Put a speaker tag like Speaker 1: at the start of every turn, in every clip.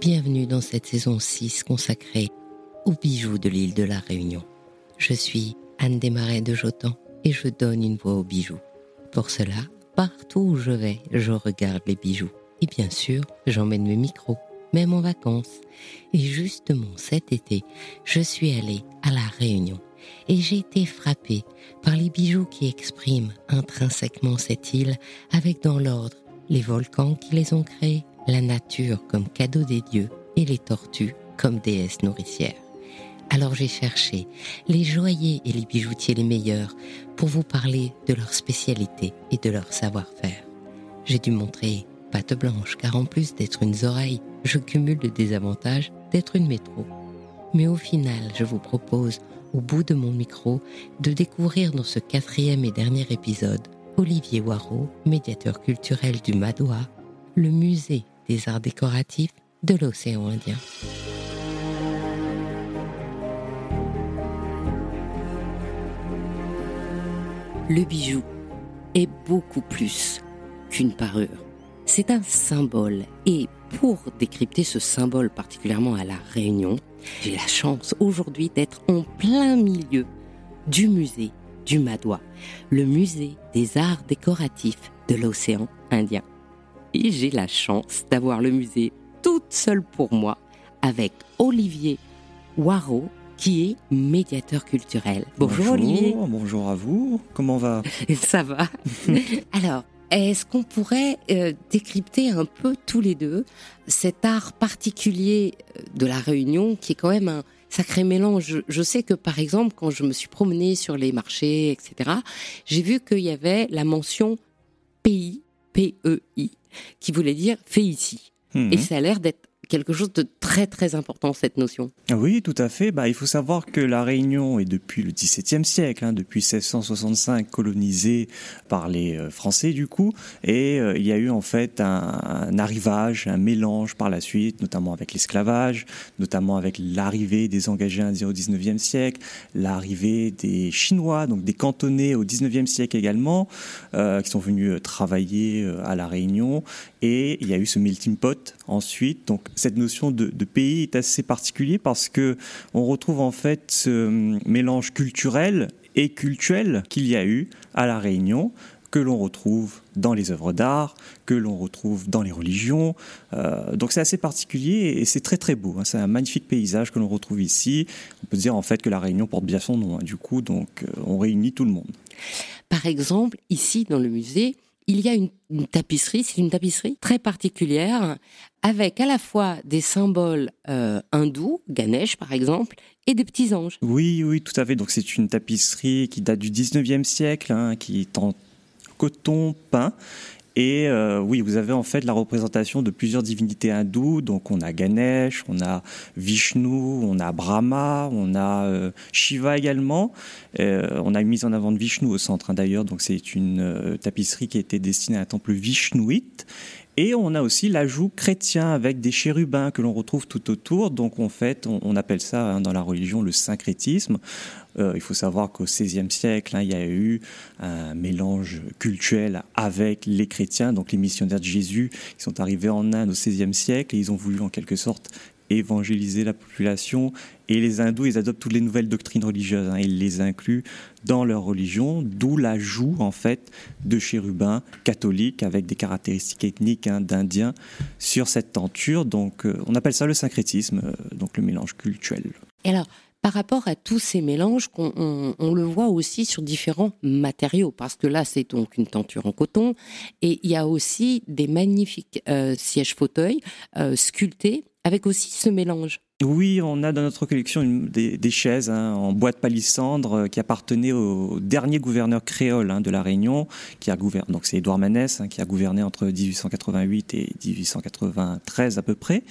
Speaker 1: Bienvenue dans cette saison 6 consacrée aux bijoux de l'île de la Réunion. Je suis Anne Desmarais de Jotan et je donne une voix aux bijoux. Pour cela, partout où je vais, je regarde les bijoux. Et bien sûr, j'emmène mes micros, même en vacances. Et justement cet été, je suis allée à la Réunion et j'ai été frappée par les bijoux qui expriment intrinsèquement cette île avec dans l'ordre les volcans qui les ont créés, la nature comme cadeau des dieux et les tortues comme déesses nourricières. Alors j'ai cherché les joailliers et les bijoutiers les meilleurs pour vous parler de leur spécialité et de leur savoir-faire. J'ai dû montrer blanche car en plus d'être une oreille, je cumule le désavantage d'être une métro. Mais au final, je vous propose, au bout de mon micro, de découvrir dans ce quatrième et dernier épisode Olivier Waro, médiateur culturel du Madois, le musée des arts décoratifs de l'océan Indien. Le bijou est beaucoup plus qu'une parure. C'est un symbole et pour décrypter ce symbole particulièrement à la Réunion, j'ai la chance aujourd'hui d'être en plein milieu du musée du Madois, le musée des arts décoratifs de l'océan Indien. Et j'ai la chance d'avoir le musée toute seule pour moi avec Olivier Waro, qui est médiateur culturel.
Speaker 2: Bonjour, Olivier. Bonjour à vous. Comment va?
Speaker 1: Ça va. Alors, est-ce qu'on pourrait euh, décrypter un peu tous les deux cet art particulier euh, de la Réunion qui est quand même un sacré mélange? Je, sais que par exemple quand je me suis promenée sur les marchés, etc., j'ai vu qu'il y avait la mention pays, P-E-I, qui voulait dire fait ici. Mhm. Et ça a l'air d'être quelque chose de très très important cette notion.
Speaker 2: Oui, tout à fait. Bah, il faut savoir que la Réunion est depuis le XVIIe siècle, hein, depuis 1665 colonisée par les euh, Français du coup, et euh, il y a eu en fait un, arrivage, un mélange par la suite, notamment avec l'esclavage, notamment avec l'arrivée des engagés indiens au XIXe siècle, l'arrivée des Chinois, donc des cantonais au XIXe siècle également, euh, qui sont venus travailler à la Réunion, et il y a eu ce melting pot ensuite. Donc cette notion de, pays est assez particulier parce que on retrouve en fait ce mélange culturel et cultuel qu'il y a eu à la Réunion que l'on retrouve dans les œuvres d'art, que l'on retrouve dans les religions. Euh, donc c'est assez particulier et c'est très très beau. Hein. C'est un magnifique paysage que l'on retrouve ici. On peut dire en fait que la Réunion porte bien son nom. Hein, du coup, donc euh, on réunit tout le monde.
Speaker 1: Par exemple, ici dans le musée, il y a une, tapisserie, c'est une tapisserie très particulière, avec à la fois des symboles euh, hindous, Ganesh par exemple, et des petits anges.
Speaker 2: Oui, oui, tout à fait. Donc c'est une tapisserie qui date du 19e siècle, hein, qui est en coton peint et euh, oui, vous avez en fait la représentation de plusieurs divinités hindoues. Donc on a Ganesh, on a Vishnu, on a Brahma, on a euh, Shiva également. Euh, on a une mise en avant de Vishnu au centre hein, d'ailleurs. Donc c'est une tapisserie qui a été destinée à un temple vishnuite. Et on a aussi l'ajout chrétien avec des chérubins que l'on retrouve tout autour. Donc en fait, on, appelle ça hein, dans la religion le syncrétisme. Euh, il faut savoir qu'au XVIe siècle, hein, il y a eu un mélange culturel avec les chrétiens, donc les missionnaires de Jésus qui sont arrivés en Inde au XVIe siècle et ils ont voulu en quelque sorte évangéliser la population. Et les hindous, ils adoptent toutes les nouvelles doctrines religieuses. Hein, ils les incluent dans leur religion, d'où l'ajout en fait de chérubins catholiques avec des caractéristiques ethniques hein, d'indiens sur cette tenture. Donc, euh, on appelle ça le syncrétisme, euh, donc le mélange culturel.
Speaker 1: Et alors, par rapport à tous ces mélanges, on, le voit aussi sur différents matériaux, parce que là, c'est donc une tenture en coton, et il y a aussi des magnifiques euh, sièges fauteuils sculptés avec aussi ce mélange.
Speaker 2: Oui, on a dans notre collection des, chaises hein, en bois de palissandre euh, qui appartenaient au dernier gouverneur créole hein, de la Réunion, qui a gouverné. Donc c'est Édouard Manès hein, qui a gouverné entre 1888 et 1893 à peu près.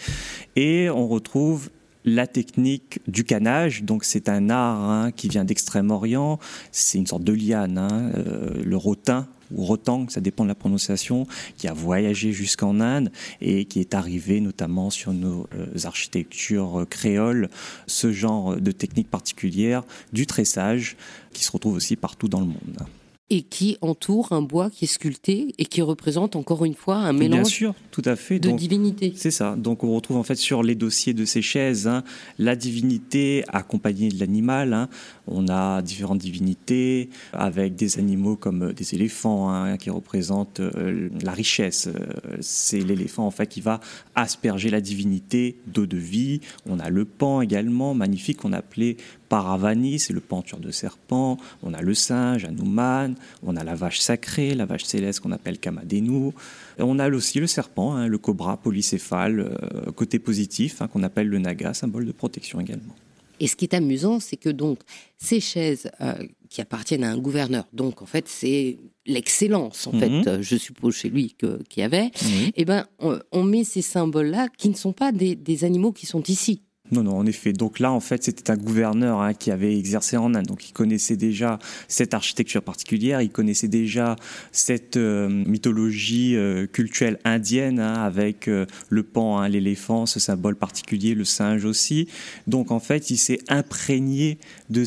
Speaker 2: Et on retrouve la technique du canage, donc c'est un art qui vient d'Extrême-Orient, c'est une sorte de liane, euh, le rotin ou rotang, ça dépend de la prononciation, qui a voyagé jusqu'en Inde et qui est arrivé notamment sur nos euh, architectures créoles, ce genre de technique particulière du tressage qui se retrouve aussi partout dans le monde.
Speaker 1: Et qui entoure un bois qui est sculpté et qui représente encore une fois un mélange
Speaker 2: Bien sûr, tout à fait.
Speaker 1: de divinité.
Speaker 2: C'est ça. Donc on retrouve en fait sur les dossiers de ces chaises hein, la divinité accompagnée de l'animal. hein. On a différentes divinités avec des animaux comme des éléphants hein, qui représentent euh, la richesse. Euh, C'est l'éléphant en fait qui va asperger la divinité d'eau de vie. On a le pan également, magnifique, qu'on appelait Paravani, c'est le penture de serpent. On a le singe, Hanuman. On a la vache sacrée, la vache céleste qu'on appelle Kamadenu. Et on a aussi le serpent, hein, le cobra polycéphale, euh, côté positif, hein, qu'on appelle le naga, symbole de protection également.
Speaker 1: Et ce qui est amusant, c'est que donc ces chaises euh, qui appartiennent à un gouverneur, donc en fait c'est l'excellence en
Speaker 2: Mhm.
Speaker 1: fait, euh, je suppose chez lui qu'il y avait.
Speaker 2: Oui.
Speaker 1: Eh ben on, on met ces symboles-là qui ne sont pas des, des animaux qui sont ici.
Speaker 2: Non, non, en effet. Donc là, en fait, c'était un gouverneur hein, qui avait exercé en Inde. Donc il connaissait déjà cette architecture particulière, il connaissait déjà cette euh, mythologie euh, culturelle indienne hein, avec euh, le pan, hein, l'éléphant, ce symbole particulier, le singe aussi. Donc en fait, il s'est imprégné de,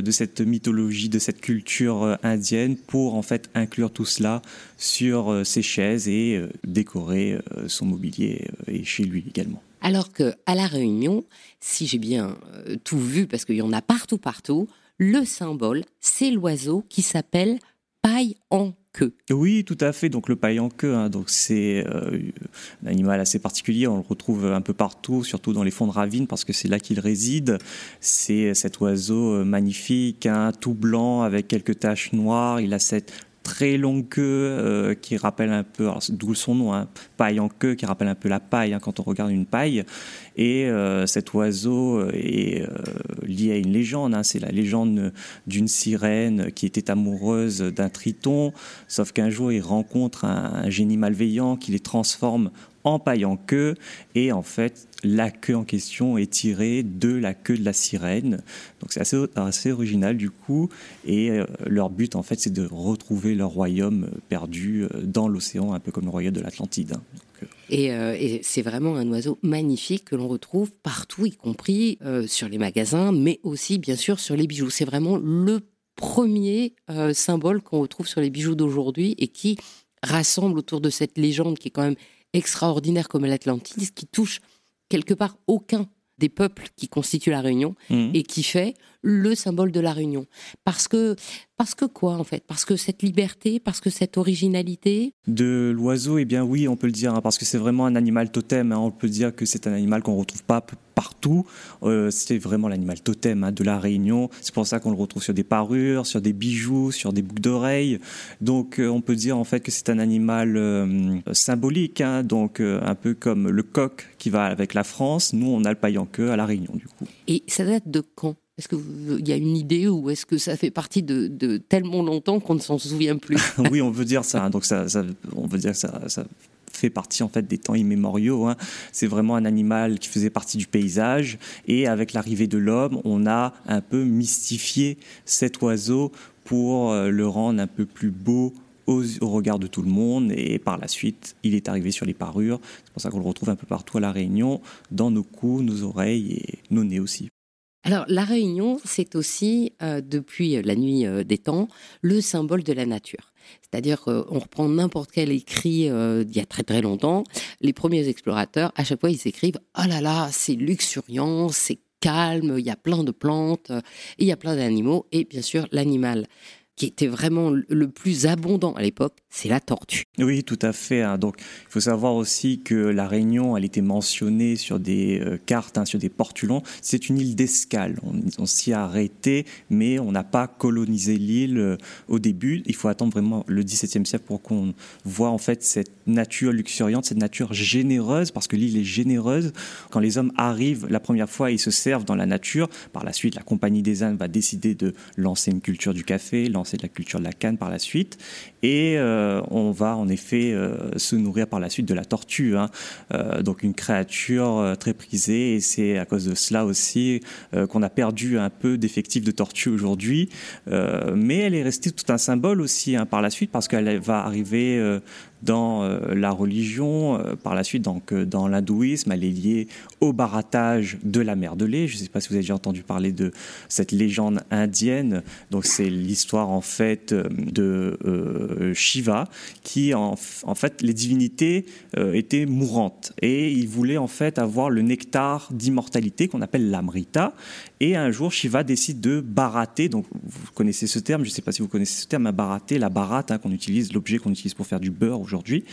Speaker 2: de cette mythologie, de cette culture indienne pour en fait inclure tout cela sur ses chaises et décorer son mobilier et chez lui également.
Speaker 1: Alors que à la Réunion, si j'ai bien euh, tout vu, parce qu'il y en a partout, partout, le symbole, c'est l'oiseau qui s'appelle paille en queue.
Speaker 2: Oui, tout à fait. Donc le paille en queue, hein, donc c'est euh, un animal assez particulier. On le retrouve un peu partout, surtout dans les fonds de ravines, parce que c'est là qu'il réside. C'est cet oiseau euh, magnifique, hein, tout blanc avec quelques taches noires. Il a cette très longue queue euh, qui rappelle un peu, d'où son nom, hein, paille en queue, qui rappelle un peu la paille hein, quand on regarde une paille. Et euh, cet oiseau est euh, lié à une légende. hein. c'est la légende d'une sirène qui était amoureuse d'un triton, sauf qu'un jour il rencontre un, un génie malveillant qui les transforme en paille en queue. Et en fait, la queue en question est tirée de la queue de la sirène. Donc c'est assez, assez original du coup. Et euh, leur but en fait, c'est de retrouver leur royaume perdu euh, dans l'océan, un peu comme le royaume de l'Atlantide. hein. Euh,
Speaker 1: Et, c'est vraiment un oiseau magnifique que l'on retrouve partout, y compris sur les magasins, mais aussi bien sûr sur les bijoux. C'est vraiment le premier symbole qu'on retrouve sur les bijoux d'aujourd'hui et qui rassemble autour de cette légende qui est quand même extraordinaire comme l'Atlantide, qui touche quelque part aucun des peuples qui constituent la Réunion
Speaker 2: mhm.
Speaker 1: et qui fait le symbole de la Réunion. Parce que, parce que quoi en fait? Parce que cette liberté, parce que cette originalité,
Speaker 2: De l'oiseau, eh bien oui, on peut le dire, hein, parce que c'est vraiment un animal totem. hein. on peut dire que c'est un animal qu'on retrouve pas partout. Euh, c'est vraiment l'animal totem hein, de la Réunion. C'est pour ça qu'on le retrouve sur des parures, sur des bijoux, sur des boucles d'oreilles. Donc euh, on peut dire en fait que c'est un animal euh, symbolique, donc un peu comme le coq qui va avec la France. Nous, on a le paille en queue à la Réunion, du coup.
Speaker 1: Et ça date de quand? Est-ce qu'il y a une idée ou est-ce que ça fait partie de, tellement longtemps qu'on ne s'en souvient plus
Speaker 2: oui, on veut dire ça. hein. Donc ça, on veut dire que ça, ça fait partie en fait des temps immémoriaux. hein. C'est vraiment un animal qui faisait partie du paysage. Et avec l'arrivée de l'homme, on a un peu mystifié cet oiseau pour euh, le rendre un peu plus beau au regard de tout le monde et par la suite il est arrivé sur les parures c'est pour ça qu'on le retrouve un peu partout à la Réunion dans nos cous, nos oreilles et nos nez aussi
Speaker 1: Alors, la Réunion, c'est aussi, euh, depuis la nuit euh, des temps, le symbole de la nature. C'est-à-dire qu'on reprend n'importe quel écrit euh, d'il y a très très longtemps. Les premiers explorateurs, à chaque fois, ils écrivent « Oh là là, c'est luxuriant, c'est calme, il y a plein de plantes, il y a plein d'animaux. » Et bien sûr, l'animal qui était vraiment le plus abondant à l'époque, c'est la tortue.
Speaker 2: Oui, tout à fait. hein. Donc, il faut savoir aussi que la Réunion, elle était mentionnée sur des euh, cartes, hein, sur des portulons. C'est une île d'escale. On, s'y a arrêté, mais on n'a pas colonisé l'île euh, au début. Il faut attendre vraiment le XVIIe siècle pour qu'on voit en fait cette nature luxuriante, cette nature généreuse, parce que l'île est généreuse. Quand les hommes arrivent la première fois, ils se servent dans la nature. Par la suite, la Compagnie des Indes va décider de lancer une culture du café, lancer de la culture de la canne par la suite. Et euh, on va en effet euh, se nourrir par la suite de la tortue. hein. Euh, donc une créature euh, très prisée. Et c'est à cause de cela aussi euh, qu'on a perdu un peu d'effectifs de tortue aujourd'hui. Euh, mais elle est restée tout un symbole aussi hein, par la suite parce qu'elle va arriver euh, dans euh, la religion. Euh, par la suite, donc, euh, dans l'hindouisme, elle est liée au barattage de la mer de lait. Je ne sais pas si vous avez déjà entendu parler de cette légende indienne. Donc, c'est l'histoire en fait de Shiva, qui en, fait, les divinités étaient mourantes et il voulait en fait avoir le nectar d'immortalité qu'on appelle l'amrita. Et un jour, Shiva décide de barater. Donc, vous connaissez ce terme. Je ne sais pas si vous connaissez ce terme, à barater, la barate hein, qu'on utilise, l'objet qu'on utilise pour faire du beurre aujourd'hui.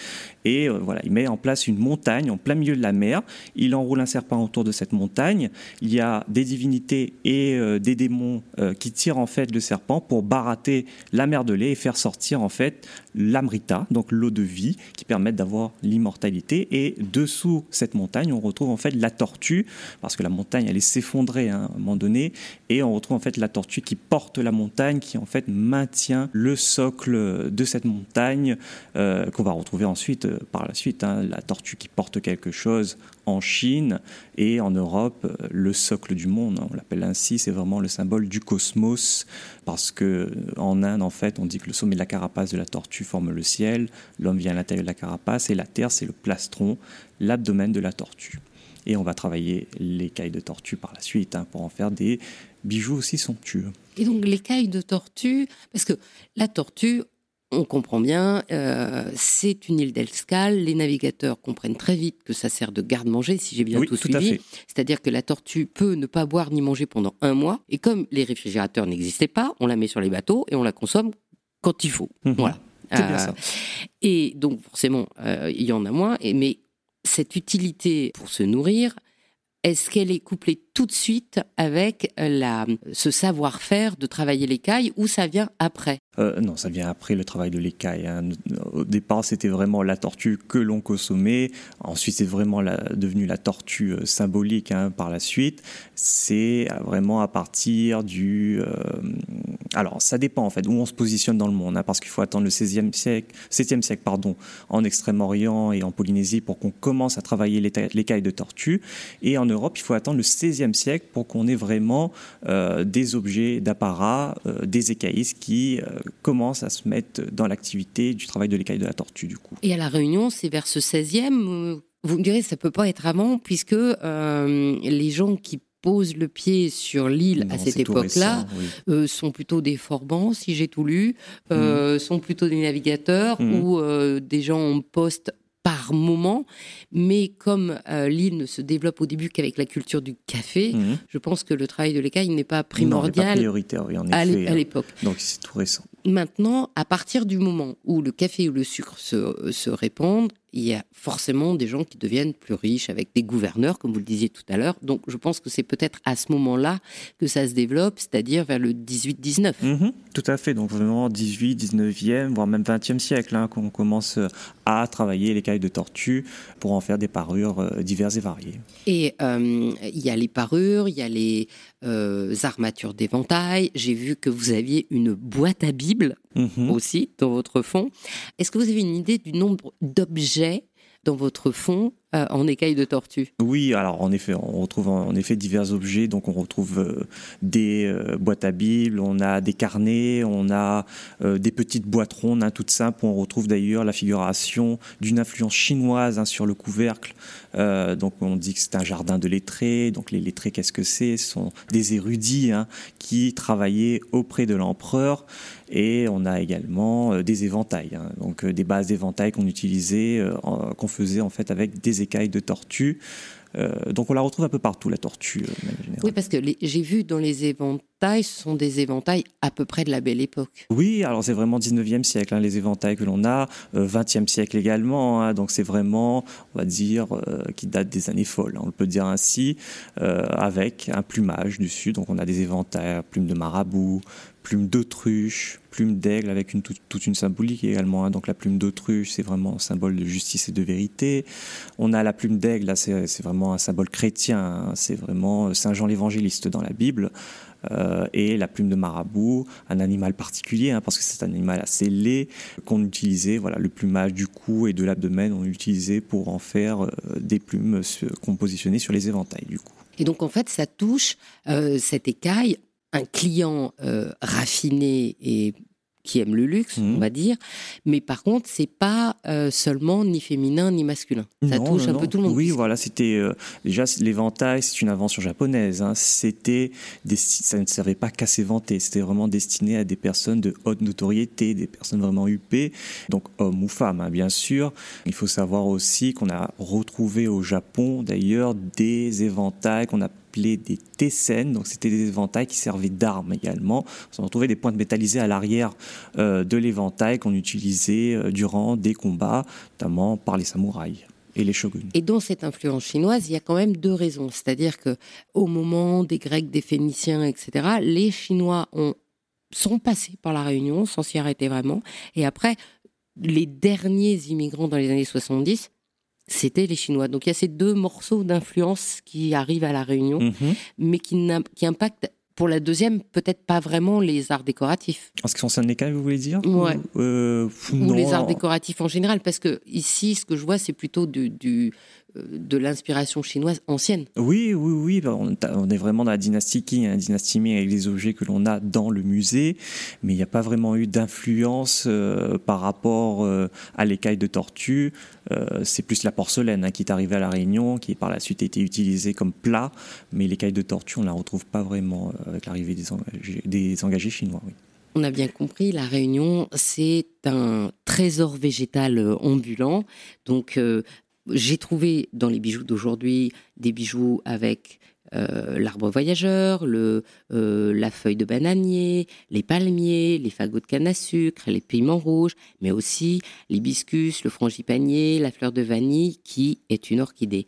Speaker 2: Et euh, voilà, il met en place une montagne en plein milieu de la mer. Il enroule un serpent autour de cette montagne. Il y a des divinités et euh, des démons euh, qui tirent en fait le serpent pour barater la mer de lait et faire sortir en fait l'amrita, donc l'eau de vie, qui permettent d'avoir l'immortalité. Et dessous cette montagne, on retrouve en fait la tortue, parce que la montagne allait s'effondrer hein, à un moment donné, et on retrouve en fait la tortue qui porte la montagne, qui en fait maintient le socle de cette montagne qu'on va retrouver ensuite euh, par la suite. Hein, la tortue qui porte quelque chose en Chine et en Europe, euh, le socle du monde, on l'appelle ainsi, c'est vraiment le symbole du cosmos, parce que euh, en Inde, en fait, on dit que le sommet de la carapace de la tortue forme le ciel, l'homme vient à l'intérieur de la carapace, et la Terre, c'est le plastron, l'abdomen de la tortue. Et on va travailler l'écaille de tortue par la suite hein, pour en faire des bijoux aussi somptueux.
Speaker 1: Et donc l'écaille de tortue, parce que la tortue, on comprend bien, euh, c'est une île d'Elscal. Les navigateurs comprennent très vite que ça sert de garde-manger, si j'ai bien tout, suivi. C'est-à-dire que la tortue peut ne pas boire ni manger pendant un mois. Et comme les réfrigérateurs n'existaient pas, on la met sur les bateaux et on la consomme quand il faut.
Speaker 2: Mhm. Voilà. Euh,
Speaker 1: et donc, forcément, euh, il y en a moins. mais cette utilité pour se nourrir, est-ce qu'elle est couplée tout de suite avec la, ce savoir-faire de travailler l'écaille ou ça vient après?
Speaker 2: Euh, non, ça vient après le travail de l'écaille. Hein. Au départ, c'était vraiment la tortue que l'on consommait. Ensuite, c'est vraiment la, devenu la tortue euh, symbolique hein, par la suite. C'est euh, vraiment à partir du... alors, ça dépend en fait où on se positionne dans le monde, hein, parce qu'il faut attendre le 16e siècle, 7e siècle pardon, en Extrême-Orient et en Polynésie pour qu'on commence à travailler l'écaille de tortue. Et en Europe, il faut attendre le 16e siècle pour qu'on ait vraiment euh, des objets d'apparat, euh, des écaillistes qui euh, commencent à se mettre dans l'activité du travail de l'écaille de la tortue du coup.
Speaker 1: Et à la Réunion, c'est vers ce 16e vous me direz, ça peut pas être avant, puisque les gens qui posent le pied sur l'île à cette époque-là sont plutôt des forbans, si j'ai tout lu, mmh. sont plutôt des navigateurs mmh. ou des gens en poste par moment, mais comme euh, l'île ne se développe au début qu'avec la culture du café, mhm. je pense que le travail de l'écaille n'est pas primordial
Speaker 2: prioritaire, en à
Speaker 1: hein. l'époque.
Speaker 2: Donc c'est tout récent.
Speaker 1: Maintenant, à partir du moment où le café ou le sucre se, se répandent, il y a forcément des gens qui deviennent plus riches avec des gouverneurs, comme vous le disiez tout à l'heure. Donc je pense que c'est peut-être à ce moment-là que ça se développe, c'est-à-dire vers le 18-19.
Speaker 2: Mhm, tout à fait, donc vraiment 18, 19e, voire même 20e siècle, hein, qu'on commence à travailler les cailles de tortue pour en faire des parures euh, diverses et variées.
Speaker 1: Et euh, il y a les parures, il y a les euh, armatures d'éventail. J'ai vu que vous aviez une boîte à Bible mhm. aussi dans votre fond. Est-ce que vous avez une idée du nombre d'objets dans votre fond euh, en écailles de tortue
Speaker 2: Oui, alors en effet, on retrouve en effet divers objets. Donc on retrouve euh, des euh, boîtes à Bible, on a des carnets, on a des petites boîtes rondes, hein, toutes simples. On retrouve d'ailleurs la figuration d'une influence chinoise hein, sur le couvercle. donc on dit que c'est un jardin de lettrés. Donc les lettrés, qu'est-ce que c'est? Ce sont des érudits hein, qui travaillaient auprès de l'empereur. Et on a également des éventails, donc des bases d'éventails qu'on utilisait, qu'on faisait en fait avec des écailles de tortue. Euh, donc on la retrouve un peu partout, la tortue. Euh,
Speaker 1: oui, parce que j'ai vu dans les éventails, ce sont des éventails à peu près de la belle époque.
Speaker 2: Oui, alors c'est vraiment 19e siècle, hein, les éventails que l'on a, 20e euh, siècle également, hein, donc c'est vraiment, on va dire, qui date des années folles, hein, on peut dire ainsi, avec un plumage dessus. Donc on a des éventails, plumes de marabout, plume d'autruche, plume d'aigle avec une, toute, une symbolique également. Hein. Donc la plume d'autruche, c'est vraiment un symbole de justice et de vérité. On a la plume d'aigle, là c'est vraiment un symbole chrétien, hein. c'est vraiment Saint Jean l'évangéliste dans la Bible. Euh, et la plume de marabout, un animal particulier, hein, parce que c'est un animal assez laid qu'on utilisait, voilà, le plumage du cou et de l'abdomen, on utilisait pour en faire euh, des plumes qu'on positionnait sur les éventails du coup.
Speaker 1: Et donc en fait, ça touche euh, cette écaille un client euh, raffiné et qui aiment le luxe, on va dire. Mais par contre, c'est pas euh, seulement ni féminin ni masculin. Ça
Speaker 2: Non,
Speaker 1: touche
Speaker 2: non,
Speaker 1: un
Speaker 2: non.
Speaker 1: peu tout le monde.
Speaker 2: Oui, voilà, c'était euh, déjà l'éventail, c'est une invention japonaise. hein. C'était ça ne servait pas qu'à s'éventer. C'était vraiment destiné à des personnes de haute notoriété, des personnes vraiment huppées, donc hommes ou femmes, hein, bien sûr. Il faut savoir aussi qu'on a retrouvé au Japon, d'ailleurs, des éventails qu'on des tessen, donc c'était des éventails qui servaient d'armes également. On retrouvé des pointes métallisées à l'arrière euh, de l'éventail qu'on utilisait euh, durant des combats, notamment par les samouraïs et les shoguns.
Speaker 1: Et dans cette influence chinoise, il y a quand même deux raisons. C'est-à-dire que au moment des Grecs, des Phéniciens, etc., les Chinois ont, sont passés par la Réunion sans s'y arrêter vraiment. Et après, les derniers immigrants dans les années 70, c'était les Chinois. Donc il y a ces deux morceaux d'influence qui arrivent à la Réunion,
Speaker 2: Mhm.
Speaker 1: mais qui, qui impactent, pour la deuxième, peut-être pas vraiment les arts décoratifs.
Speaker 2: En ce qui concerne les vous voulez dire?
Speaker 1: Ouais.
Speaker 2: Ou, euh,
Speaker 1: ou les arts décoratifs en général, parce que ici, ce que je vois, c'est plutôt du, du, de l'inspiration chinoise ancienne.
Speaker 2: Oui, oui, oui. bah, On, est- vraiment dans la dynastie Qing, la dynastie Ming avec les objets que l'on a dans le musée, mais il n'y a pas vraiment eu d'influence euh, par rapport euh, à l'écaille de tortue. Euh, c'est plus la porcelaine hein, qui est arrivée à la Réunion, qui par la suite a été utilisée comme plat, mais l'écaille de tortue, on la retrouve pas vraiment avec l'arrivée des engagés, des engagés chinois. Oui.
Speaker 1: On a bien compris, la Réunion, c'est un trésor végétal ambulant. Donc, euh, j'ai trouvé dans les bijoux d'aujourd'hui des bijoux avec euh, l'arbre voyageur, euh, la feuille de bananier, les palmiers, les fagots de canne à sucre, les piments rouges, mais aussi l'hibiscus, le frangipanier, la fleur de vanille, qui est une orchidée.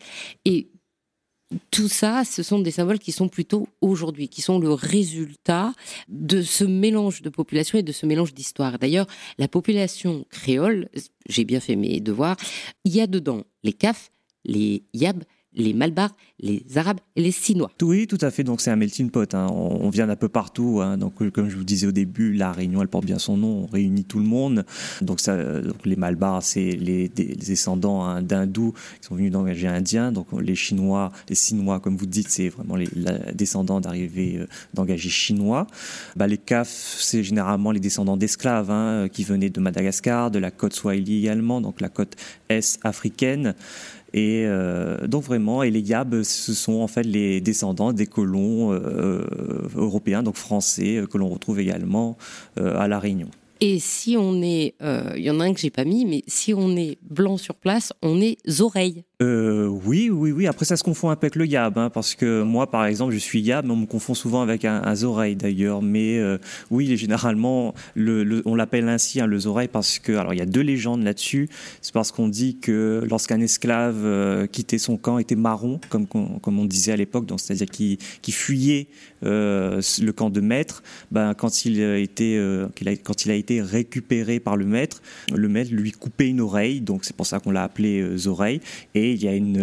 Speaker 1: Tout ça, ce sont des symboles qui sont plutôt aujourd'hui, qui sont le résultat de ce mélange de population et de ce mélange d'histoire. D'ailleurs, la population créole, j'ai bien fait mes devoirs, il y a dedans les Caf, les Yab, les Malbars, les Arabes et les Sinois.
Speaker 2: Oui, tout à fait. Donc c'est un melting pot. hein. On, vient d'un peu partout. hein. Donc euh, comme je vous disais au début, la Réunion, elle porte bien son nom. On réunit tout le monde. Donc, ça, euh, les Malbars, c'est les, des- les descendants hein, d'hindous qui sont venus d'engager indiens. Donc les Chinois, les Sinois, comme vous dites, c'est vraiment les descendants d'arrivée euh, d'engagés chinois. Bah, les Caf, c'est généralement les descendants d'esclaves hein, qui venaient de Madagascar, de la côte Swahili également, donc la côte est africaine. Et euh, donc vraiment, et les Yab, ce sont en fait les descendants des colons euh, européens, donc français, euh, que l'on retrouve également euh, à La Réunion.
Speaker 1: Et si on est, euh, il y en a un que j'ai pas mis, mais si on est blanc sur place, on est oreilles.
Speaker 2: Euh, oui, oui. Après, ça se confond un peu avec le yab, hein, parce que moi, par exemple, je suis yab, mais on me confond souvent avec un, un oreille d'ailleurs. Mais euh, oui, généralement, le, le- on l'appelle ainsi, hein, le oreille, parce que, alors, il y a deux légendes là-dessus. C'est parce qu'on dit que lorsqu'un esclave euh, quittait son camp, était marron, comme, on disait à l'époque, donc c'est-à-dire qu'il qu'il fuyait euh, le camp de maître, ben, quand il euh, qu'il a- quand il a été récupéré par le maître, le maître lui coupait une oreille, donc c'est pour ça qu'on l'a appelé euh, oreille. Et il y a une,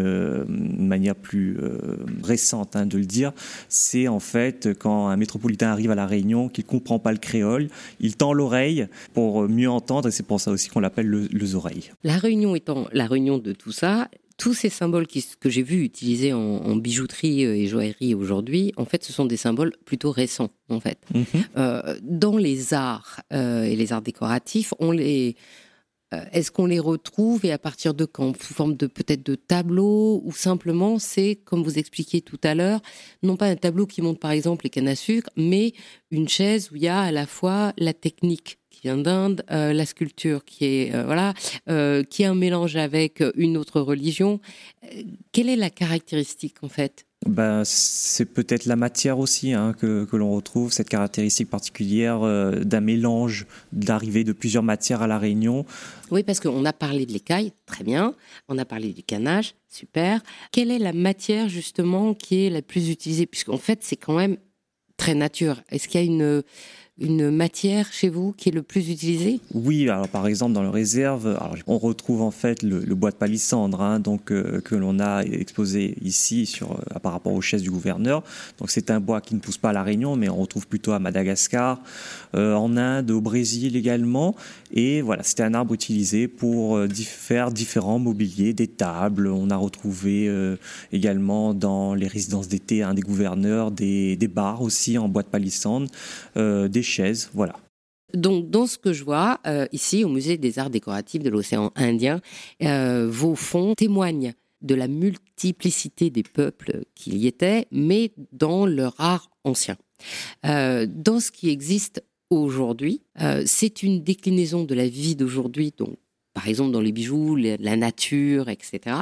Speaker 2: une manière plus euh, récente hein, de le dire, c'est en fait quand un métropolitain arrive à la Réunion, qu'il comprend pas le créole, il tend l'oreille pour mieux entendre, et c'est pour ça aussi qu'on l'appelle le, le oreille.
Speaker 1: La réunion étant la réunion de tout ça, tous ces symboles qui- que j'ai vus utilisés en, en bijouterie euh, et joaillerie aujourd'hui, en fait, ce sont des symboles plutôt récents, en fait.
Speaker 2: Mhm.
Speaker 1: Euh, dans les arts euh, et les arts décoratifs, on les, est-ce qu'on les retrouve et à partir de quand Sous forme de peut-être de tableaux ou simplement c'est, comme vous expliquiez tout à l'heure, non pas un tableau qui montre par exemple les cannes à sucre, mais une chaise où il y a à la fois la technique qui vient d'Inde, euh, la sculpture qui est euh, voilà, euh, qui est un mélange avec une autre religion. Euh, quelle est la caractéristique en fait
Speaker 2: Ben, c'est peut-être la matière aussi hein, que, que l'on retrouve, cette caractéristique particulière euh, d'un mélange d'arrivée de plusieurs matières à la Réunion.
Speaker 1: Oui, parce qu'on a parlé de l'écaille, très bien. On a parlé du canage, super. Quelle est la matière justement qui est la plus utilisée? Puisqu'en fait, c'est quand même très nature. Est-ce qu'il y a une, une matière chez vous qui est le plus utilisée
Speaker 2: Oui, alors par exemple dans le réserve, on retrouve en fait le, bois de palissandre, hein, donc euh, que l'on a exposé ici euh, par rapport aux chaises du gouverneur. Donc c'est un bois qui ne pousse pas à la Réunion, mais on retrouve plutôt à Madagascar, euh, en Inde, au Brésil également. Et voilà, c'était un arbre utilisé pour faire différents mobiliers, des tables. On a retrouvé également dans les résidences d'été des gouverneurs des, des bars aussi en bois de palissandre, des chaises, voilà.
Speaker 1: Donc, dans ce que je vois euh, ici au musée des arts décoratifs de l'océan Indien, euh, vos fonds témoignent de la multiplicité des peuples qui y étaient, mais dans leur art ancien. Euh, dans ce qui existe aujourd'hui, c'est une déclinaison de la vie d'aujourd'hui, donc par exemple dans les bijoux, la nature, etc.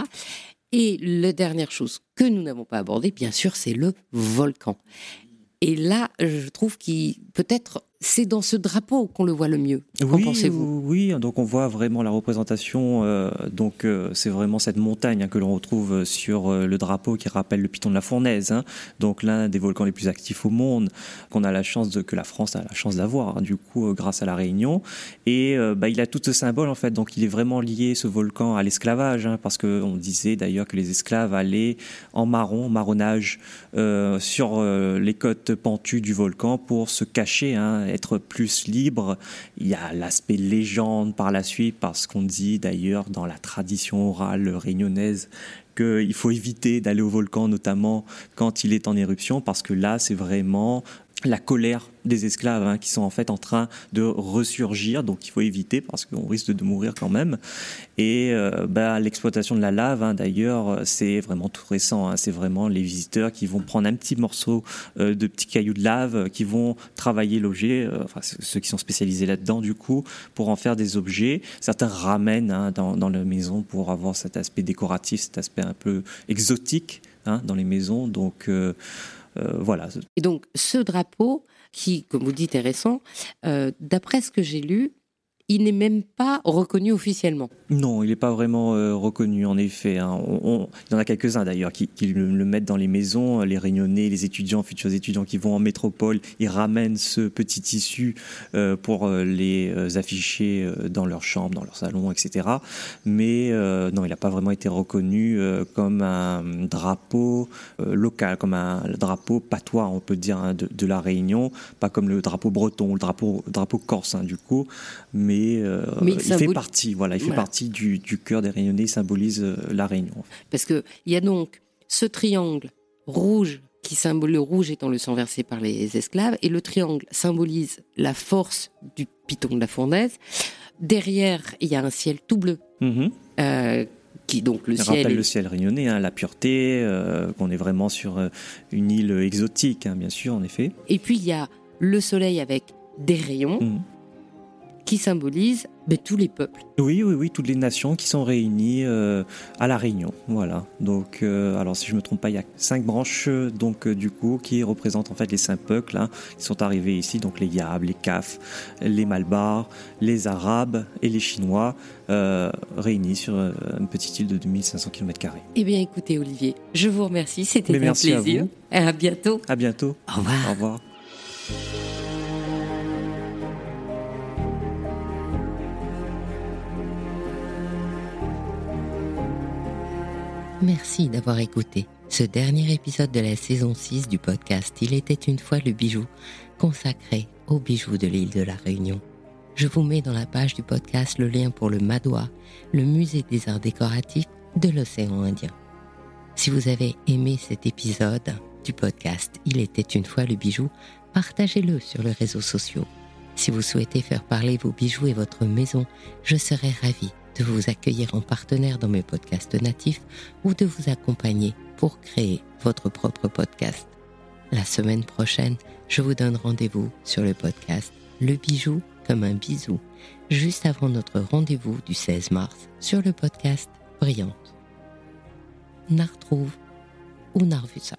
Speaker 1: Et la dernière chose que nous n'avons pas abordée, bien sûr, c'est le volcan. Et là, je trouve qu'il peut-être c'est dans ce drapeau qu'on le voit le mieux. Qu'en
Speaker 2: oui,
Speaker 1: pensez-vous?
Speaker 2: Oui, donc on voit vraiment la représentation. Euh, donc euh, c'est vraiment cette montagne hein, que l'on retrouve sur euh, le drapeau qui rappelle le piton de la Fournaise. Hein. donc l'un des volcans les plus actifs au monde, qu'on a la chance de, que la France a la chance d'avoir. Hein, du coup, grâce à la Réunion. Et bah, il a tout ce symbole en fait. Donc il est vraiment lié ce volcan à l'esclavage, parce qu'on disait d'ailleurs que les esclaves allaient en marron, marronnage, sur les côtes pentues du volcan pour se cacher être plus libre. Il y a l'aspect légende par la suite, parce qu'on dit d'ailleurs dans la tradition orale réunionnaise qu'il faut éviter d'aller au volcan, notamment quand il est en éruption, parce que là, c'est vraiment la colère des esclaves hein, qui sont en fait en train de ressurgir, donc il faut éviter parce qu'on risque de mourir quand même. Et euh, bah, l'exploitation de la lave, hein, d'ailleurs, c'est vraiment tout récent. Hein. c'est vraiment les visiteurs qui vont prendre un petit morceau euh, de petits cailloux de lave, qui vont travailler l'objet, euh, enfin ceux qui sont spécialisés là-dedans du coup, pour en faire des objets. Certains ramènent dans, dans la maison pour avoir cet aspect décoratif, cet aspect un peu exotique dans les maisons. Donc voilà.
Speaker 1: Et donc ce drapeau, qui, comme vous dites, est récent, euh, d'après ce que j'ai lu, il n'est même pas reconnu officiellement.
Speaker 2: Non, il n'est pas vraiment euh, reconnu, en effet. Hein. il y en a quelques-uns d'ailleurs qui, le, mettent dans les maisons, les réunionnais, les étudiants, futurs étudiants qui vont en métropole, ils ramènent ce petit tissu euh, pour euh, les afficher dans leur chambre, dans leur salon, etc. Mais non, il n'a pas vraiment été reconnu comme un drapeau local, comme un drapeau patois, on peut dire, hein, de, la Réunion, pas comme le drapeau breton, le drapeau, corse, hein, du coup. Euh, il, fait partie, voilà, il fait partie du, cœur des Réunionnais, il symbolise euh, la Réunion.
Speaker 1: Parce qu'il y a donc ce triangle rouge qui symbolise le rouge étant le sang versé par les esclaves, et le triangle symbolise la force du piton de la fournaise. Derrière, il y a un ciel tout bleu.
Speaker 2: Mm-hmm.
Speaker 1: Euh, qui donc le
Speaker 2: ciel rappelle le ciel réunionnais, hein, la pureté, qu'on est vraiment sur une île exotique, hein, bien sûr, en effet.
Speaker 1: Et puis il y a le soleil avec des rayons. Mm-hmm qui symbolise ben, tous les peuples.
Speaker 2: Oui, oui, oui, toutes les nations qui sont réunies euh, à la Réunion. Voilà. Donc, euh, alors si je me trompe pas, il y a cinq branches donc euh, du coup qui représentent en fait les cinq peuples hein, qui sont arrivés ici. Donc les Yab, les Kaf, les Malbars, les Arabes et les Chinois réunis sur une petite île de 2500 km.
Speaker 1: Eh bien, écoutez, Olivier, je vous remercie. C'était un plaisir.
Speaker 2: À,
Speaker 1: à bientôt.
Speaker 2: À bientôt.
Speaker 1: Au revoir.
Speaker 2: Au revoir.
Speaker 1: Merci d'avoir écouté ce dernier épisode de la saison 6 du podcast Il était une fois le bijou, consacré aux bijoux de l'île de la Réunion. Je vous mets dans la page du podcast le lien pour le Madois, le musée des arts décoratifs de l'océan Indien. Si vous avez aimé cet épisode du podcast Il était une fois le bijou, partagez-le sur les réseaux sociaux. Si vous souhaitez faire parler vos bijoux et votre maison, je serai ravie de vous accueillir en partenaire dans mes podcasts natifs ou de vous accompagner pour créer votre propre podcast. La semaine prochaine, je vous donne rendez-vous sur le podcast Le bijou comme un bisou, juste avant notre rendez-vous du 16 mars sur le podcast Brillante. N'a retrouve ou n'a revu ça.